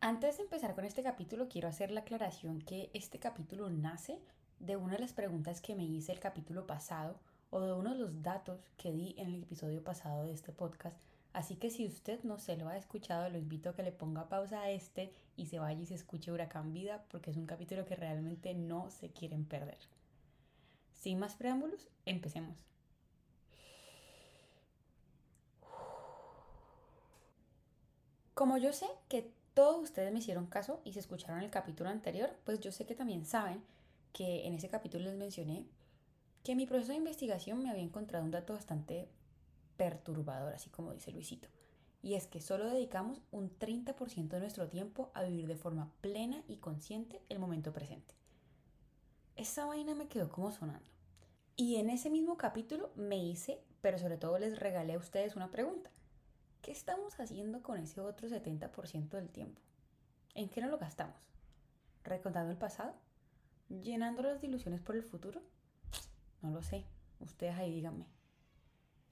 Antes de empezar con este capítulo, quiero hacer la aclaración que este capítulo nace de una de las preguntas que me hice el capítulo pasado o de uno de los datos que di en el episodio pasado de este podcast. Así que si usted no se lo ha escuchado, lo invito a que le ponga pausa a este y se vaya y se escuche Huracán Vida porque es un capítulo que realmente no se quieren perder. Sin más preámbulos, empecemos. Como yo sé que todos ustedes me hicieron caso y se escucharon el capítulo anterior, pues yo sé que también saben que en ese capítulo les mencioné que en mi proceso de investigación me había encontrado un dato bastante perturbador, así como dice Luisito. Y es que solo dedicamos un 30% de nuestro tiempo a vivir de forma plena y consciente el momento presente. Esa vaina me quedó como sonando. Y en ese mismo capítulo me hice, pero sobre todo les regalé a ustedes una pregunta. ¿Qué estamos haciendo con ese otro 70% del tiempo? ¿En qué no lo gastamos? ¿Recontando el pasado? ¿Llenando las ilusiones por el futuro? No lo sé. Ustedes ahí díganme.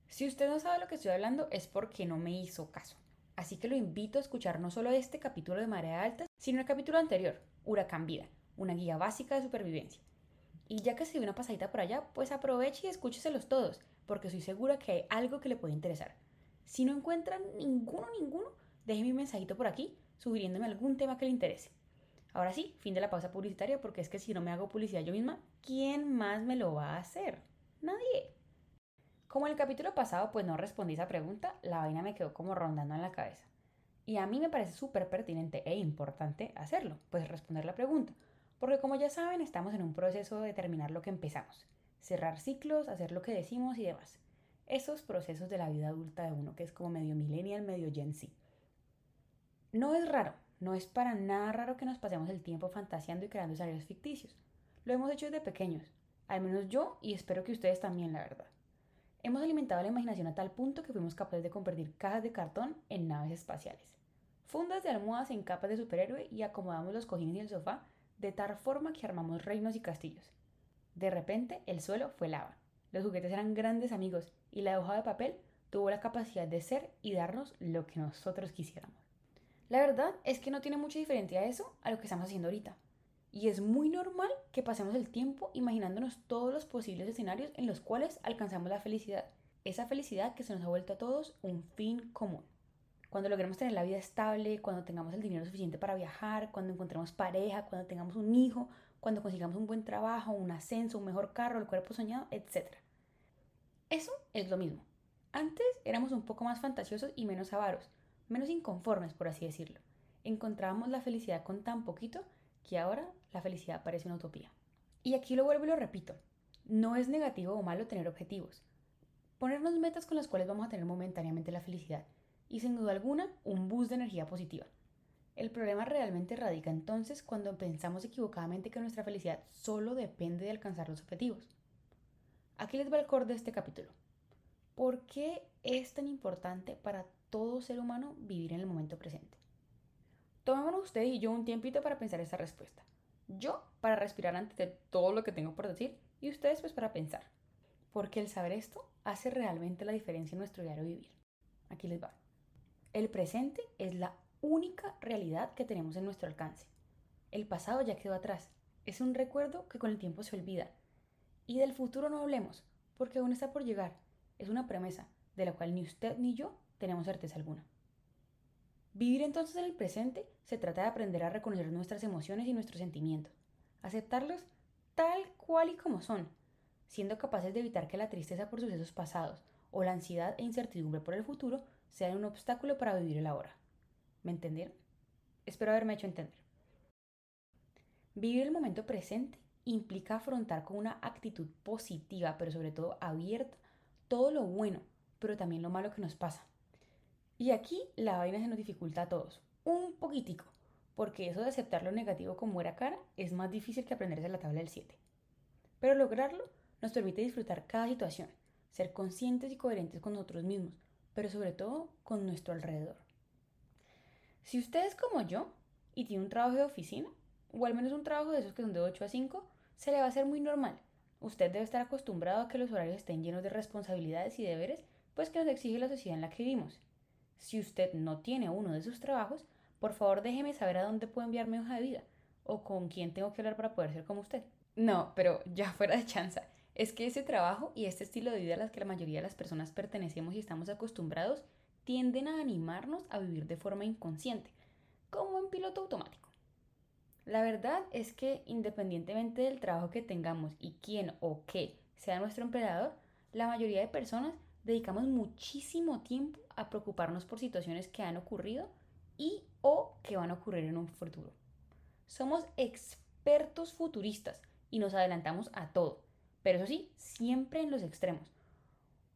Si usted no sabe lo que estoy hablando es porque no me hizo caso. Así que lo invito a escuchar no solo este capítulo de Marea Alta, sino el capítulo anterior, Huracán Vida, una guía básica de supervivencia. Y ya que se dio una pasadita por allá, pues aproveche y escúcheselos todos, porque estoy segura que hay algo que le puede interesar. Si no encuentran ninguno, ninguno, déjenme un mensajito por aquí sugiriéndome algún tema que le interese. Ahora sí, fin de la pausa publicitaria, porque es que si no me hago publicidad yo misma, ¿quién más me lo va a hacer? Nadie. Como en el capítulo pasado pues no respondí esa pregunta, la vaina me quedó como rondando en la cabeza. Y a mí me parece súper pertinente e importante hacerlo, pues responder la pregunta. Porque como ya saben, estamos en un proceso de terminar lo que empezamos. Cerrar ciclos, hacer lo que decimos y demás. Esos procesos de la vida adulta de uno que es como medio millennial, medio Gen Z. No es raro, no es para nada raro que nos pasemos el tiempo fantaseando y creando escenarios ficticios. Lo hemos hecho desde pequeños, al menos yo y espero que ustedes también, la verdad. Hemos alimentado la imaginación a tal punto que fuimos capaces de convertir cajas de cartón en naves espaciales. Fundas de almohadas en capas de superhéroe y acomodamos los cojines y el sofá de tal forma que armamos reinos y castillos. De repente el suelo fue lava. Los juguetes eran grandes amigos y la hoja de papel tuvo la capacidad de ser y darnos lo que nosotros quisiéramos. La verdad es que no tiene mucha diferencia eso a lo que estamos haciendo ahorita. Y es muy normal que pasemos el tiempo imaginándonos todos los posibles escenarios en los cuales alcanzamos la felicidad. Esa felicidad que se nos ha vuelto a todos un fin común. Cuando logremos tener la vida estable, cuando tengamos el dinero suficiente para viajar, cuando encontremos pareja, cuando tengamos un hijo, cuando consigamos un buen trabajo, un ascenso, un mejor carro, el cuerpo soñado, etc. Eso es lo mismo. Antes éramos un poco más fantasiosos y menos avaros, menos inconformes, por así decirlo. Encontrábamos la felicidad con tan poquito que ahora la felicidad parece una utopía. Y aquí lo vuelvo y lo repito. No es negativo o malo tener objetivos. Ponernos metas con las cuales vamos a tener momentáneamente la felicidad y sin duda alguna un boost de energía positiva. El problema realmente radica entonces cuando pensamos equivocadamente que nuestra felicidad solo depende de alcanzar los objetivos. Aquí les va el core de este capítulo. ¿Por qué es tan importante para todo ser humano vivir en el momento presente? Tomémonos ustedes y yo un tiempito para pensar esa respuesta. Yo para respirar antes de todo lo que tengo por decir y ustedes pues para pensar. Porque el saber esto hace realmente la diferencia en nuestro diario vivir. Aquí les va. El presente es la única realidad que tenemos en nuestro alcance. El pasado ya quedó atrás. Es un recuerdo que con el tiempo se olvida. Y del futuro no hablemos, porque aún está por llegar. Es una promesa de la cual ni usted ni yo tenemos certeza alguna. Vivir entonces en el presente se trata de aprender a reconocer nuestras emociones y nuestros sentimientos, aceptarlos tal cual y como son, siendo capaces de evitar que la tristeza por sucesos pasados o la ansiedad e incertidumbre por el futuro sean un obstáculo para vivir el ahora. ¿Me entendieron? Espero haberme hecho entender. Vivir el momento presente implica afrontar con una actitud positiva, pero sobre todo abierta, todo lo bueno, pero también lo malo que nos pasa. Y aquí la vaina se nos dificulta a todos, un poquitico, porque eso de aceptar lo negativo como era cara es más difícil que aprenderse la tabla del 7. Pero lograrlo nos permite disfrutar cada situación, ser conscientes y coherentes con nosotros mismos, pero sobre todo con nuestro alrededor. Si usted es como yo y tiene un trabajo de oficina, o al menos un trabajo de esos que son de 8 a 5, se le va a hacer muy normal. Usted debe estar acostumbrado a que los horarios estén llenos de responsabilidades y deberes, pues que nos exige la sociedad en la que vivimos. Si usted no tiene uno de esos trabajos, por favor déjeme saber a dónde puedo enviar mi hoja de vida o con quién tengo que hablar para poder ser como usted. No, pero ya fuera de chanza. Es que ese trabajo y este estilo de vida a las que la mayoría de las personas pertenecemos y estamos acostumbrados tienden a animarnos a vivir de forma inconsciente, como en piloto automático. La verdad es que independientemente del trabajo que tengamos y quién o qué sea nuestro empleador, la mayoría de personas dedicamos muchísimo tiempo a preocuparnos por situaciones que han ocurrido y o que van a ocurrir en un futuro. Somos expertos futuristas y nos adelantamos a todo, pero eso sí, siempre en los extremos.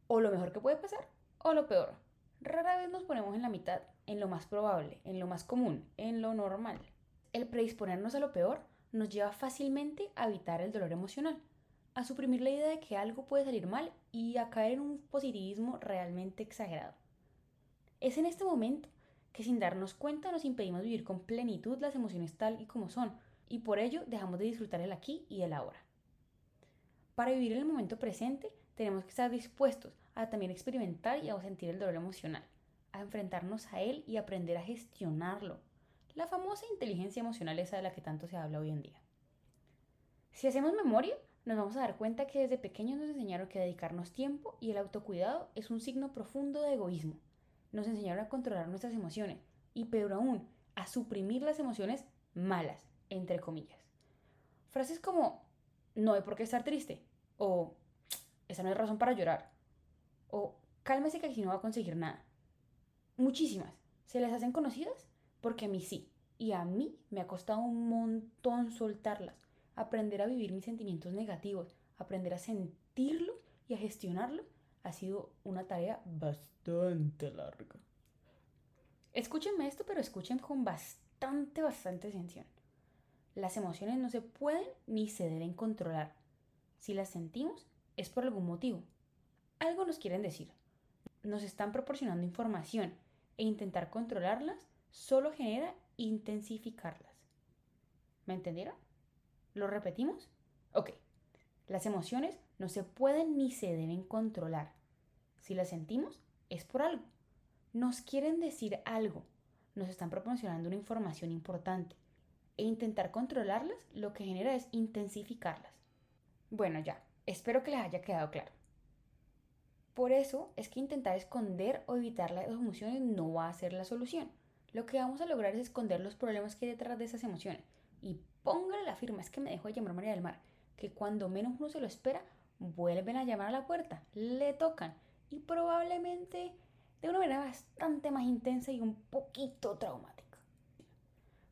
O lo mejor que puede pasar o lo peor. Rara vez nos ponemos en la mitad, en lo más probable, en lo más común, en lo normal. El predisponernos a lo peor nos lleva fácilmente a evitar el dolor emocional, a suprimir la idea de que algo puede salir mal y a caer en un positivismo realmente exagerado. Es en este momento que sin darnos cuenta nos impedimos vivir con plenitud las emociones tal y como son, y por ello dejamos de disfrutar el aquí y el ahora. Para vivir el momento presente tenemos que estar dispuestos a también experimentar y a sentir el dolor emocional, a enfrentarnos a él y aprender a gestionarlo. La famosa inteligencia emocional esa de la que tanto se habla hoy en día. Si hacemos memoria, nos vamos a dar cuenta que desde pequeños nos enseñaron que dedicarnos tiempo y el autocuidado es un signo profundo de egoísmo nos enseñaron a controlar nuestras emociones y peor aún, a suprimir las emociones malas, entre comillas. Frases como no hay por qué estar triste o esa no es razón para llorar o cálmese que aquí no va a conseguir nada. Muchísimas. ¿Se les hacen conocidas? Porque a mí sí. Y a mí me ha costado un montón soltarlas, aprender a vivir mis sentimientos negativos, aprender a sentirlos y a gestionarlos ha sido una tarea bastante larga. Escúchenme esto, pero escuchen con bastante, bastante atención. Las emociones no se pueden ni se deben controlar. Si las sentimos, es por algún motivo. Algo nos quieren decir. Nos están proporcionando información e intentar controlarlas solo genera intensificarlas. ¿Me entendieron? ¿Lo repetimos? Ok. Las emociones no se pueden ni se deben controlar. Si las sentimos, es por algo. Nos quieren decir algo. Nos están proporcionando una información importante. E intentar controlarlas lo que genera es intensificarlas. Bueno, ya, espero que les haya quedado claro. Por eso es que intentar esconder o evitar las emociones no va a ser la solución. Lo que vamos a lograr es esconder los problemas que hay detrás de esas emociones. Y póngale la firma, es que me dejó de llamar María del Mar que cuando menos uno se lo espera, vuelven a llamar a la puerta, le tocan y probablemente de una manera bastante más intensa y un poquito traumática.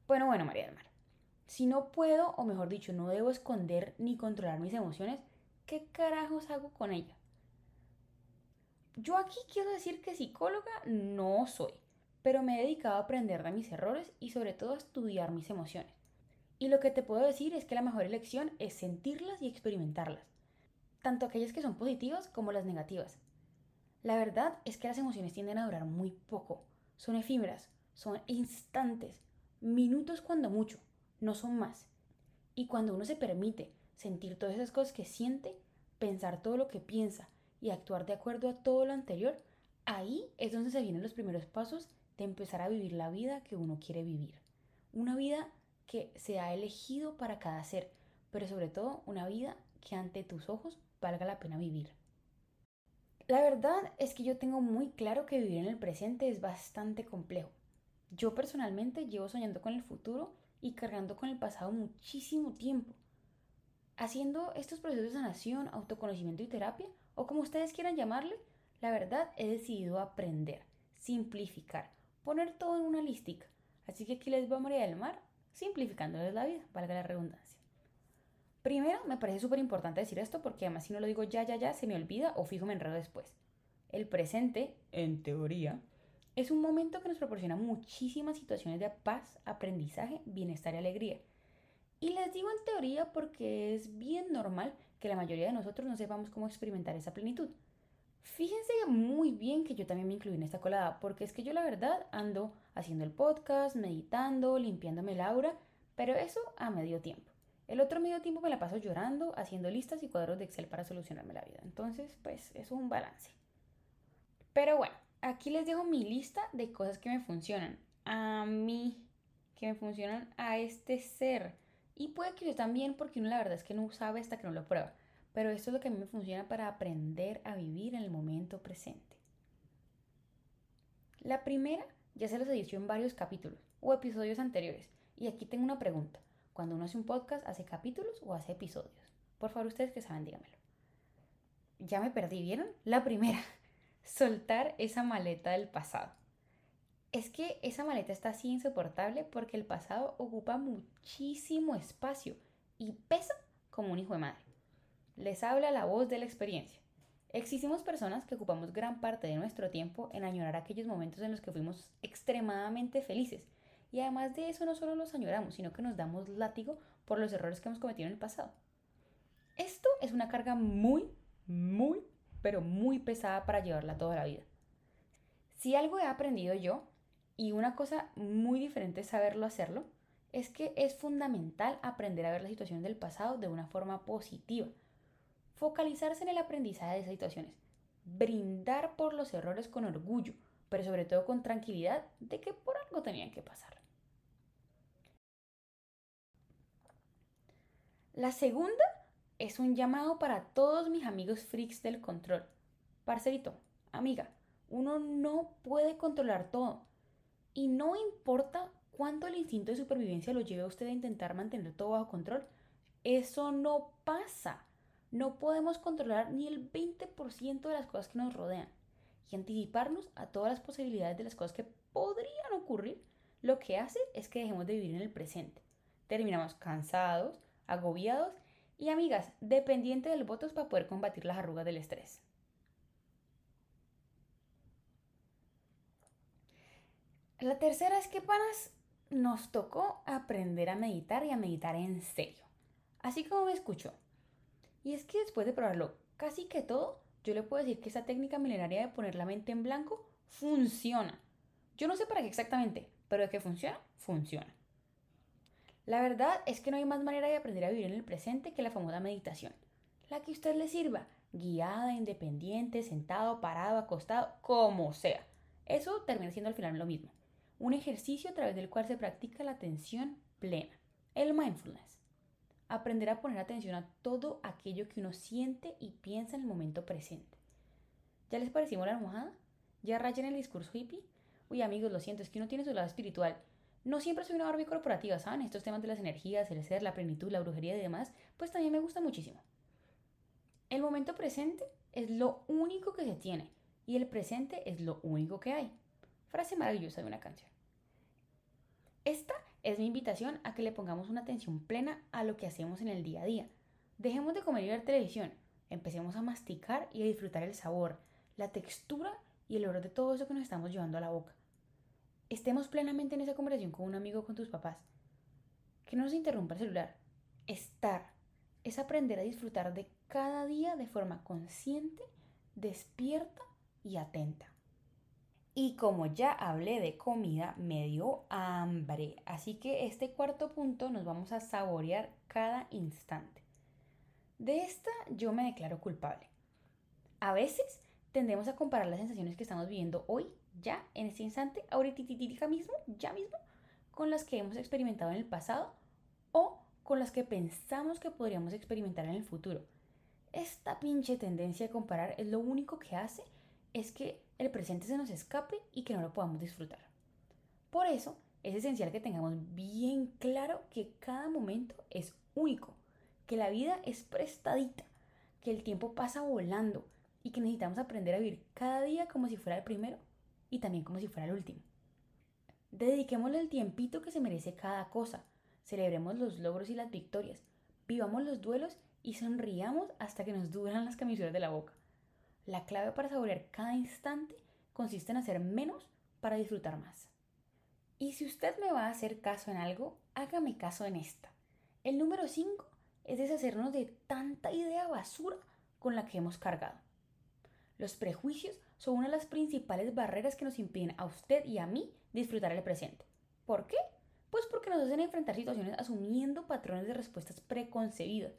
Bueno, bueno, María del Mar. Si no puedo, o mejor dicho, no debo esconder ni controlar mis emociones, ¿qué carajos hago con ellas? Yo aquí quiero decir que psicóloga no soy, pero me he dedicado a aprender de mis errores y sobre todo a estudiar mis emociones. Y lo que te puedo decir es que la mejor elección es sentirlas y experimentarlas, tanto aquellas que son positivas como las negativas. La verdad es que las emociones tienden a durar muy poco, son efímeras, son instantes, minutos cuando mucho, no son más. Y cuando uno se permite sentir todas esas cosas que siente, pensar todo lo que piensa y actuar de acuerdo a todo lo anterior, ahí es donde se vienen los primeros pasos de empezar a vivir la vida que uno quiere vivir. Una vida que se ha elegido para cada ser, pero sobre todo una vida que ante tus ojos valga la pena vivir. La verdad es que yo tengo muy claro que vivir en el presente es bastante complejo. Yo personalmente llevo soñando con el futuro y cargando con el pasado muchísimo tiempo. Haciendo estos procesos de sanación, autoconocimiento y terapia, o como ustedes quieran llamarle, la verdad he decidido aprender, simplificar, poner todo en una lística. Así que aquí les va María del Mar simplificándoles la vida, valga la redundancia. Primero, me parece súper importante decir esto porque además si no lo digo ya, ya, ya, se me olvida o fijo me enredo después. El presente, en teoría, es un momento que nos proporciona muchísimas situaciones de paz, aprendizaje, bienestar y alegría. Y les digo en teoría porque es bien normal que la mayoría de nosotros no sepamos cómo experimentar esa plenitud. Fíjense muy bien que yo también me incluí en esta colada, porque es que yo la verdad ando haciendo el podcast, meditando, limpiándome el aura, pero eso a medio tiempo. El otro medio tiempo me la paso llorando, haciendo listas y cuadros de Excel para solucionarme la vida. Entonces, pues es un balance. Pero bueno, aquí les dejo mi lista de cosas que me funcionan a mí, que me funcionan a este ser. Y puede que yo también, porque uno la verdad es que no sabe hasta que no lo prueba. Pero esto es lo que a mí me funciona para aprender a vivir en el momento presente. La primera ya se los he dicho en varios capítulos o episodios anteriores. Y aquí tengo una pregunta. Cuando uno hace un podcast, ¿hace capítulos o hace episodios? Por favor, ustedes que saben, dígamelo. Ya me perdí, ¿vieron? La primera, soltar esa maleta del pasado. Es que esa maleta está así insoportable porque el pasado ocupa muchísimo espacio y pesa como un hijo de madre. Les habla la voz de la experiencia. Existimos personas que ocupamos gran parte de nuestro tiempo en añorar aquellos momentos en los que fuimos extremadamente felices. Y además de eso no solo los añoramos, sino que nos damos látigo por los errores que hemos cometido en el pasado. Esto es una carga muy, muy, pero muy pesada para llevarla toda la vida. Si algo he aprendido yo, y una cosa muy diferente es saberlo hacerlo, es que es fundamental aprender a ver la situación del pasado de una forma positiva focalizarse en el aprendizaje de esas situaciones, brindar por los errores con orgullo, pero sobre todo con tranquilidad de que por algo tenían que pasar. La segunda es un llamado para todos mis amigos freaks del control. Parcerito, amiga, uno no puede controlar todo. Y no importa cuánto el instinto de supervivencia lo lleve a usted a intentar mantener todo bajo control, eso no pasa. No podemos controlar ni el 20% de las cosas que nos rodean y anticiparnos a todas las posibilidades de las cosas que podrían ocurrir, lo que hace es que dejemos de vivir en el presente. Terminamos cansados, agobiados y amigas, dependientes del votos para poder combatir las arrugas del estrés. La tercera es que, panas, nos tocó aprender a meditar y a meditar en serio. Así como me escuchó, y es que después de probarlo casi que todo, yo le puedo decir que esa técnica milenaria de poner la mente en blanco funciona. Yo no sé para qué exactamente, pero de que funciona, funciona. La verdad es que no hay más manera de aprender a vivir en el presente que la famosa meditación. La que a usted le sirva, guiada, independiente, sentado, parado, acostado, como sea. Eso termina siendo al final lo mismo. Un ejercicio a través del cual se practica la atención plena, el mindfulness aprender a poner atención a todo aquello que uno siente y piensa en el momento presente. ¿Ya les parecimos la almohada? ¿Ya rayan el discurso hippie? Uy, amigos, lo siento, es que uno tiene su lado espiritual. No siempre soy una Barbie corporativa, ¿saben? Estos temas de las energías, el ser, la plenitud, la brujería y demás, pues también me gusta muchísimo. El momento presente es lo único que se tiene y el presente es lo único que hay. Frase maravillosa de una canción. Esta es mi invitación a que le pongamos una atención plena a lo que hacemos en el día a día. Dejemos de comer y ver televisión, empecemos a masticar y a disfrutar el sabor, la textura y el olor de todo eso que nos estamos llevando a la boca. Estemos plenamente en esa conversación con un amigo o con tus papás. Que no nos interrumpa el celular. Estar es aprender a disfrutar de cada día de forma consciente, despierta y atenta. Y como ya hablé de comida, me dio hambre. Así que este cuarto punto nos vamos a saborear cada instante. De esta yo me declaro culpable. A veces tendemos a comparar las sensaciones que estamos viviendo hoy, ya, en este instante, ahorita mismo, ya mismo, con las que hemos experimentado en el pasado o con las que pensamos que podríamos experimentar en el futuro. Esta pinche tendencia a comparar es lo único que hace es que el presente se nos escape y que no lo podamos disfrutar. Por eso es esencial que tengamos bien claro que cada momento es único, que la vida es prestadita, que el tiempo pasa volando y que necesitamos aprender a vivir cada día como si fuera el primero y también como si fuera el último. Dediquémosle el tiempito que se merece cada cosa, celebremos los logros y las victorias, vivamos los duelos y sonriamos hasta que nos duran las camisuras de la boca. La clave para saborear cada instante consiste en hacer menos para disfrutar más. Y si usted me va a hacer caso en algo, hágame caso en esta. El número 5 es deshacernos de tanta idea basura con la que hemos cargado. Los prejuicios son una de las principales barreras que nos impiden a usted y a mí disfrutar el presente. ¿Por qué? Pues porque nos hacen enfrentar situaciones asumiendo patrones de respuestas preconcebidas,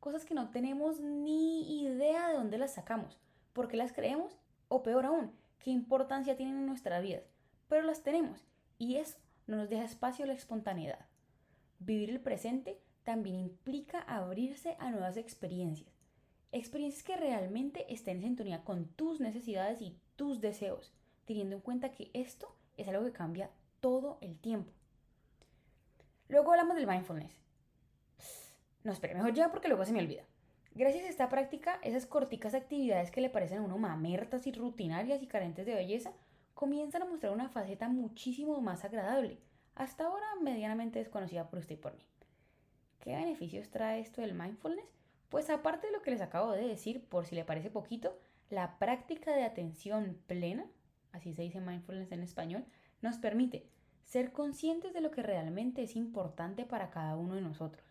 cosas que no tenemos ni idea de dónde las sacamos, por qué las creemos o peor aún, qué importancia tienen en nuestras vidas. Pero las tenemos Y eso no nos deja espacio a la espontaneidad. Vivir el presente también implica abrirse a nuevas experiencias. Experiencias que realmente estén en sintonía con tus necesidades y tus deseos, teniendo en cuenta que esto es algo que cambia todo el tiempo. Luego hablamos del mindfulness. No, espere, mejor ya porque luego se me olvida. Gracias a esta práctica, esas corticas actividades que le parecen a uno mamertas y rutinarias y carentes de belleza, comienzan a mostrar una faceta muchísimo más agradable, hasta ahora medianamente desconocida por usted y por mí. ¿Qué beneficios trae esto del mindfulness? Pues aparte de lo que les acabo de decir, por si le parece poquito, la práctica de atención plena, así se dice mindfulness en español, nos permite ser conscientes de lo que realmente es importante para cada uno de nosotros.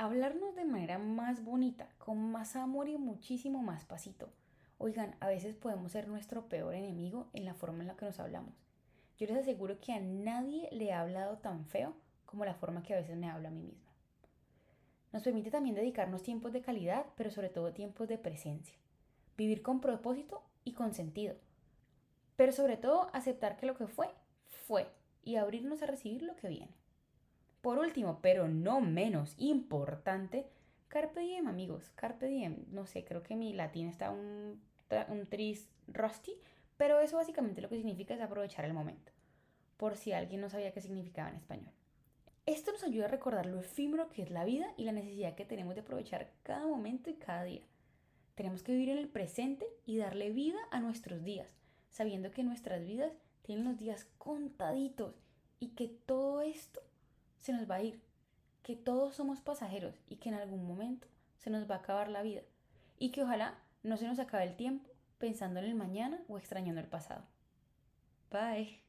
Hablarnos de manera más bonita, con más amor y muchísimo más pasito. Oigan, a veces podemos ser nuestro peor enemigo en la forma en la que nos hablamos. Yo les aseguro que a nadie le ha hablado tan feo como la forma que a veces me habla a mí misma. Nos permite también dedicarnos tiempos de calidad, pero sobre todo tiempos de presencia. Vivir con propósito y con sentido. Pero sobre todo aceptar que lo que fue, fue y abrirnos a recibir lo que viene. Por último, pero no menos importante, Carpe diem, amigos. Carpe diem. No sé, creo que mi latín está un, un tris rusty, pero eso básicamente lo que significa es aprovechar el momento. Por si alguien no sabía qué significaba en español. Esto nos ayuda a recordar lo efímero que es la vida y la necesidad que tenemos de aprovechar cada momento y cada día. Tenemos que vivir en el presente y darle vida a nuestros días, sabiendo que nuestras vidas tienen los días contaditos y que todo esto se nos va a ir, que todos somos pasajeros y que en algún momento se nos va a acabar la vida y que ojalá no se nos acabe el tiempo pensando en el mañana o extrañando el pasado. Bye.